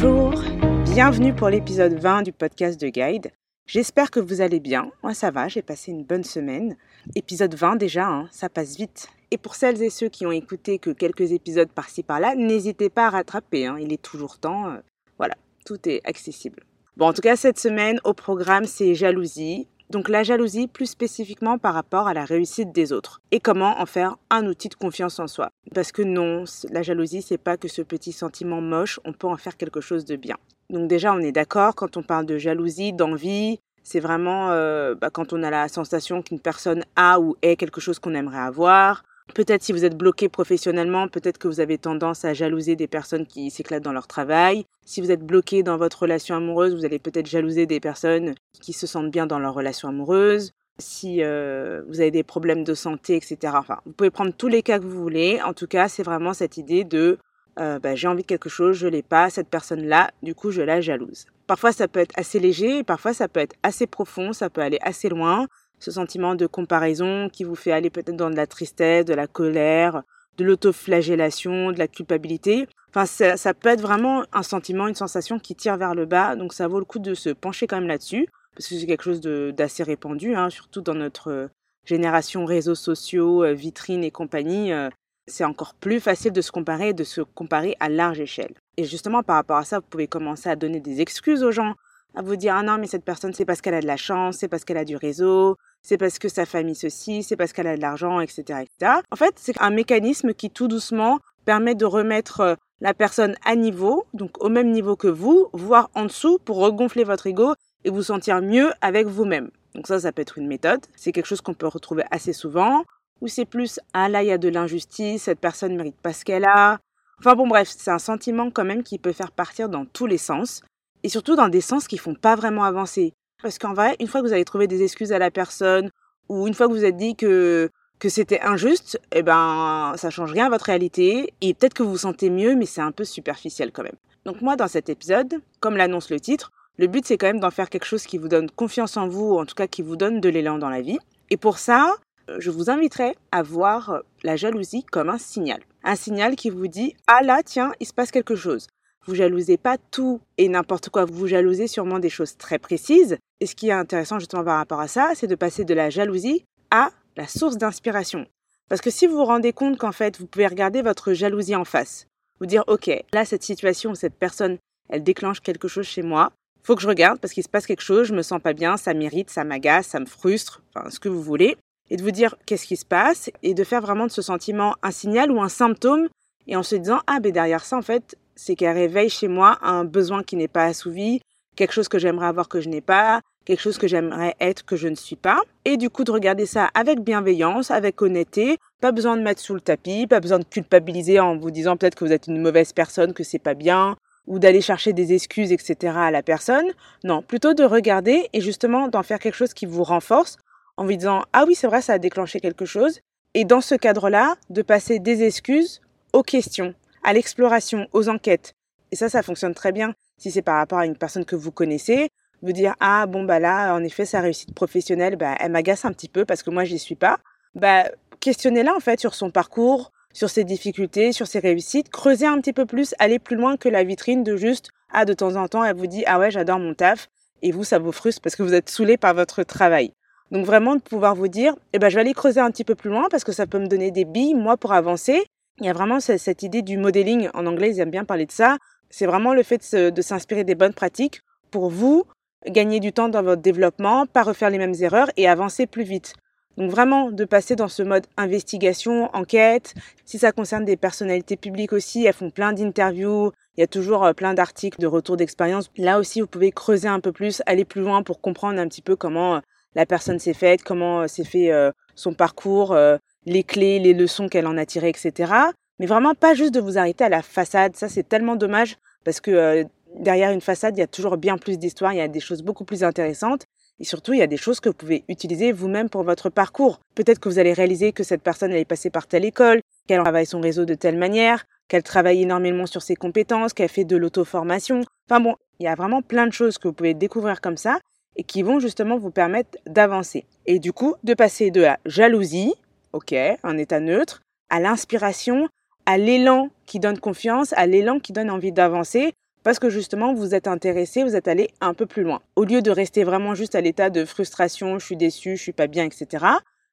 Bonjour, bienvenue pour l'épisode 20 du podcast de Guide. J'espère que vous allez bien. Moi ça va, j'ai passé une bonne semaine. Épisode 20 déjà, hein, ça passe vite. Et pour celles et ceux qui ont écouté que quelques épisodes par-ci par-là, n'hésitez pas à rattraper, hein, il est toujours temps. Euh, voilà, tout est accessible. Bon, en tout cas, cette semaine, au programme, c'est jalousie. Donc la jalousie plus spécifiquement par rapport à la réussite des autres et comment en faire un outil de confiance en soi. Parce que non, la jalousie c'est pas que ce petit sentiment moche, on peut en faire quelque chose de bien. Donc déjà on est d'accord quand on parle de jalousie, d'envie, c'est vraiment euh, bah, quand on a la sensation qu'une personne a ou est quelque chose qu'on aimerait avoir, Peut-être si vous êtes bloqué professionnellement, peut-être que vous avez tendance à jalouser des personnes qui s'éclatent dans leur travail. Si vous êtes bloqué dans votre relation amoureuse, vous allez peut-être jalouser des personnes qui se sentent bien dans leur relation amoureuse. Si euh, vous avez des problèmes de santé, etc. Enfin, vous pouvez prendre tous les cas que vous voulez. En tout cas, c'est vraiment cette idée de euh, bah, j'ai envie de quelque chose, je l'ai pas, cette personne-là, du coup, je la jalouse. Parfois, ça peut être assez léger, parfois, ça peut être assez profond, ça peut aller assez loin ce sentiment de comparaison qui vous fait aller peut-être dans de la tristesse, de la colère, de l'autoflagellation, de la culpabilité. Enfin, ça, peut être vraiment un sentiment, une sensation qui tire vers le bas. Donc, ça vaut le coup de se pencher quand même là-dessus, parce que c'est quelque chose d'assez répandu, hein, surtout dans notre euh, génération réseaux sociaux, euh, vitrines et compagnie. Euh, c'est encore plus facile de se comparer de se comparer à large échelle. Et justement, par rapport à ça, vous pouvez commencer à donner des excuses aux gens, à vous dire ah non mais cette personne c'est parce qu'elle a de la chance, c'est parce qu'elle a du réseau, c'est parce que sa famille ceci, c'est parce qu'elle a de l'argent, etc.. En fait, c'est un mécanisme qui tout doucement permet de remettre euh, la personne à niveau, donc au même niveau que vous, voire en dessous pour regonfler votre ego et vous sentir mieux avec vous-même. Donc ça, ça peut être une méthode. C'est quelque chose qu'on peut retrouver assez souvent. Ou c'est plus, ah là, il y a de l'injustice, cette personne ne mérite pas ce qu'elle a. Enfin bon, bref, c'est un sentiment quand même qui peut faire partir dans tous les sens. Et surtout dans des sens qui font pas vraiment avancer. Parce qu'en vrai, une fois que vous avez trouvé des excuses à la personne, ou une fois que vous êtes dit que, que c'était injuste, eh ben, ça change rien à votre réalité, et peut-être que vous vous sentez mieux, mais c'est un peu superficiel quand même. Donc moi, dans cet épisode, comme l'annonce le titre, le but c'est quand même d'en faire quelque chose qui vous donne confiance en vous, ou en tout cas qui vous donne de l'élan dans la vie. Et pour ça, je vous inviterai à voir la jalousie comme un signal. Un signal qui vous dit, ah là, tiens, il se passe quelque chose. Vous jalousez pas tout et n'importe quoi, vous jalousez sûrement des choses très précises. Et ce qui est intéressant justement par rapport à ça, c'est de passer de la jalousie à la source d'inspiration. Parce que si vous vous rendez compte qu'en fait, vous pouvez regarder votre jalousie en face, vous dire, OK, là, cette situation, cette personne, elle déclenche quelque chose chez moi, faut que je regarde parce qu'il se passe quelque chose, je me sens pas bien, ça m'irrite, ça m'agace, ça me frustre, enfin, ce que vous voulez. Et de vous dire qu'est-ce qui se passe? Et de faire vraiment de ce sentiment un signal ou un symptôme et en se disant, ah, ben derrière ça, en fait, c'est qu'elle réveille chez moi un besoin qui n'est pas assouvi, quelque chose que j'aimerais avoir que je n'ai pas, quelque chose que j'aimerais être que je ne suis pas. Et du coup, de regarder ça avec bienveillance, avec honnêteté, pas besoin de mettre sous le tapis, pas besoin de culpabiliser en vous disant peut-être que vous êtes une mauvaise personne, que c'est pas bien, ou d'aller chercher des excuses, etc. à la personne. Non, plutôt de regarder et justement d'en faire quelque chose qui vous renforce en vous disant ah oui, c'est vrai, ça a déclenché quelque chose. Et dans ce cadre-là, de passer des excuses aux questions à l'exploration, aux enquêtes. Et ça, ça fonctionne très bien si c'est par rapport à une personne que vous connaissez. Vous dire, ah bon, bah là, en effet, sa réussite professionnelle, bah, elle m'agace un petit peu parce que moi, j'y suis pas. Bah, questionnez-la, en fait, sur son parcours, sur ses difficultés, sur ses réussites. Creusez un petit peu plus, allez plus loin que la vitrine de juste, ah, de temps en temps, elle vous dit, ah ouais, j'adore mon taf. Et vous, ça vous frustre parce que vous êtes saoulé par votre travail. Donc vraiment de pouvoir vous dire, eh ben, je vais aller creuser un petit peu plus loin parce que ça peut me donner des billes, moi, pour avancer il y a vraiment cette idée du modeling. En anglais, ils aiment bien parler de ça. C'est vraiment le fait de s'inspirer des bonnes pratiques pour vous gagner du temps dans votre développement, pas refaire les mêmes erreurs et avancer plus vite. Donc vraiment de passer dans ce mode investigation, enquête. Si ça concerne des personnalités publiques aussi, elles font plein d'interviews, il y a toujours euh, plein d'articles de retour d'expérience. Là aussi, vous pouvez creuser un peu plus, aller plus loin pour comprendre un petit peu comment euh, la personne s'est faite, comment euh, s'est fait son parcours, les clés, les leçons qu'elle en a tirées, etc. Mais vraiment pas juste de vous arrêter à la façade. Ça, c'est tellement dommage parce que euh, derrière une façade, il y a toujours bien plus d'histoire, il y a des choses beaucoup plus intéressantes. Et surtout, il y a des choses que vous pouvez utiliser vous-même pour votre parcours. Peut-être que vous allez réaliser que cette personne, elle est passée par telle école, qu'elle travaille son réseau de telle manière, qu'elle travaille énormément sur ses compétences, qu'elle fait de l'auto-formation. Enfin bon, il y a vraiment plein de choses que vous pouvez découvrir comme ça et qui vont justement vous permettre d'avancer. Et du coup, de passer de la jalousie, ok, un état neutre, à l'inspiration, à l'élan qui donne confiance, à l'élan qui donne envie d'avancer, parce que justement vous êtes intéressé, vous êtes allé un peu plus loin. Au lieu de rester vraiment juste à l'état de frustration, je suis déçu, je suis pas bien, etc.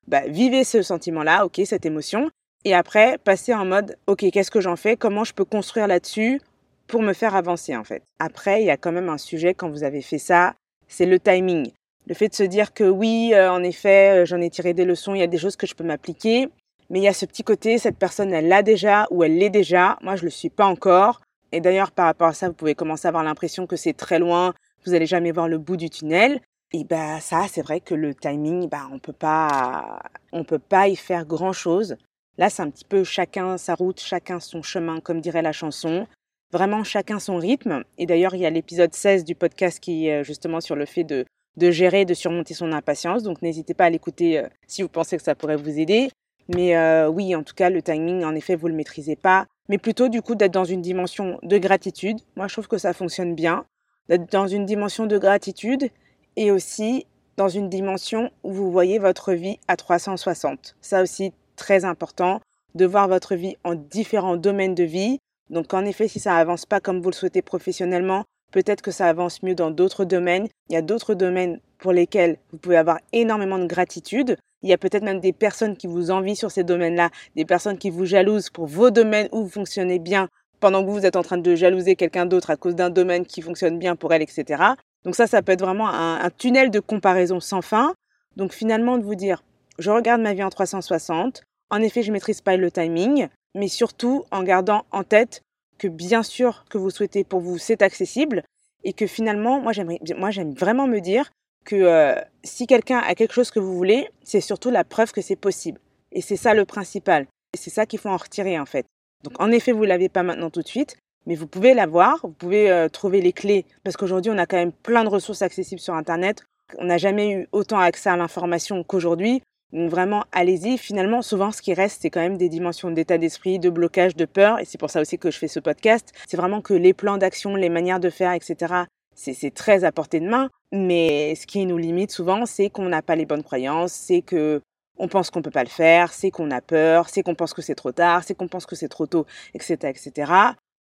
Bah, vivez ce sentiment-là, ok, cette émotion, et après passez en mode, ok, qu'est-ce que j'en fais, comment je peux construire là-dessus pour me faire avancer en fait. Après, il y a quand même un sujet quand vous avez fait ça, c'est le timing. Le fait de se dire que oui, euh, en effet, euh, j'en ai tiré des leçons, il y a des choses que je peux m'appliquer, mais il y a ce petit côté, cette personne, elle l'a déjà ou elle l'est déjà, moi je le suis pas encore. Et d'ailleurs, par rapport à ça, vous pouvez commencer à avoir l'impression que c'est très loin, vous n'allez jamais voir le bout du tunnel. Et bah ça, c'est vrai que le timing, bah on peut pas, peut pas y faire grand chose. Là, c'est un petit peu chacun sa route, chacun son chemin, comme dirait la chanson. Vraiment chacun son rythme. Et d'ailleurs, il y a l'épisode 16 du podcast qui est justement sur le fait de, de gérer, de surmonter son impatience. Donc n'hésitez pas à l'écouter euh, si vous pensez que ça pourrait vous aider. Mais euh, oui, en tout cas, le timing, en effet, vous le maîtrisez pas. Mais plutôt, du coup, d'être dans une dimension de gratitude. Moi, je trouve que ça fonctionne bien. D'être dans une dimension de gratitude et aussi dans une dimension où vous voyez votre vie à 360. Ça aussi, très important, de voir votre vie en différents domaines de vie. Donc, en effet, si ça avance pas comme vous le souhaitez professionnellement, peut-être que ça avance mieux dans d'autres domaines. Il y a d'autres domaines pour lesquels vous pouvez avoir énormément de gratitude. Il y a peut-être même des personnes qui vous envient sur ces domaines-là, des personnes qui vous jalousent pour vos domaines où vous fonctionnez bien, pendant que vous, êtes en train de jalouser quelqu'un d'autre à cause d'un domaine qui fonctionne bien pour elle, etc. Donc ça, ça peut être vraiment un, un tunnel de comparaison sans fin. Donc finalement, de vous dire, je regarde ma vie en 360. En effet, je maîtrise pas le timing, mais surtout en gardant en tête que bien sûr que vous souhaitez pour vous, c'est accessible et que finalement, moi, j'aimerais, moi, j'aime vraiment me dire que euh, si quelqu'un a quelque chose que vous voulez, c'est surtout la preuve que c'est possible. Et c'est ça le principal. Et c'est ça qu'il faut en retirer en fait. Donc en effet, vous ne l'avez pas maintenant tout de suite, mais vous pouvez l'avoir, vous pouvez euh, trouver les clés, parce qu'aujourd'hui, on a quand même plein de ressources accessibles sur Internet. On n'a jamais eu autant accès à l'information qu'aujourd'hui. Donc vraiment, allez-y. Finalement, souvent, ce qui reste, c'est quand même des dimensions d'état d'esprit, de blocage, de peur. Et c'est pour ça aussi que je fais ce podcast. C'est vraiment que les plans d'action, les manières de faire, etc., c'est très à portée de main. Mais ce qui nous limite souvent, c'est qu'on n'a pas les bonnes croyances, c'est que on pense qu'on peut pas le faire, c'est qu'on a peur, c'est qu'on pense que c'est trop tard, c'est qu'on pense que c'est trop tôt, etc., etc.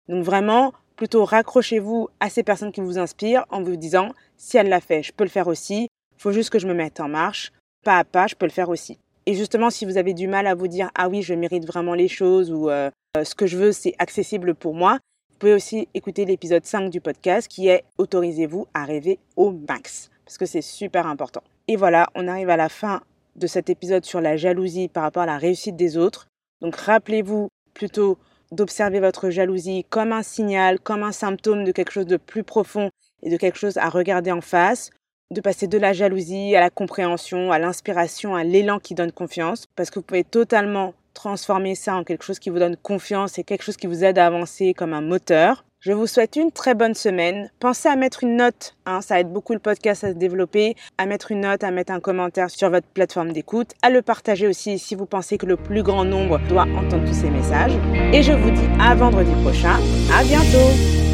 Donc vraiment, plutôt raccrochez-vous à ces personnes qui vous inspirent en vous disant si elle l'a fait, je peux le faire aussi. Faut juste que je me mette en marche, pas à pas, je peux le faire aussi. Et justement, si vous avez du mal à vous dire ah oui, je mérite vraiment les choses ou euh, ce que je veux, c'est accessible pour moi, vous pouvez aussi écouter l'épisode 5 du podcast qui est Autorisez-vous à rêver au max, parce que c'est super important. Et voilà, on arrive à la fin de cet épisode sur la jalousie par rapport à la réussite des autres. Donc rappelez-vous plutôt d'observer votre jalousie comme un signal, comme un symptôme de quelque chose de plus profond et de quelque chose à regarder en face, de passer de la jalousie à la compréhension, à l'inspiration, à l'élan qui donne confiance, parce que vous pouvez totalement transformer ça en quelque chose qui vous donne confiance et quelque chose qui vous aide à avancer comme un moteur. Je vous souhaite une très bonne semaine. Pensez à mettre une note, hein, ça aide beaucoup le podcast à se développer, à mettre une note, à mettre un commentaire sur votre plateforme d'écoute, à le partager aussi si vous pensez que le plus grand nombre doit entendre tous ces messages. Et je vous dis à vendredi prochain. À bientôt!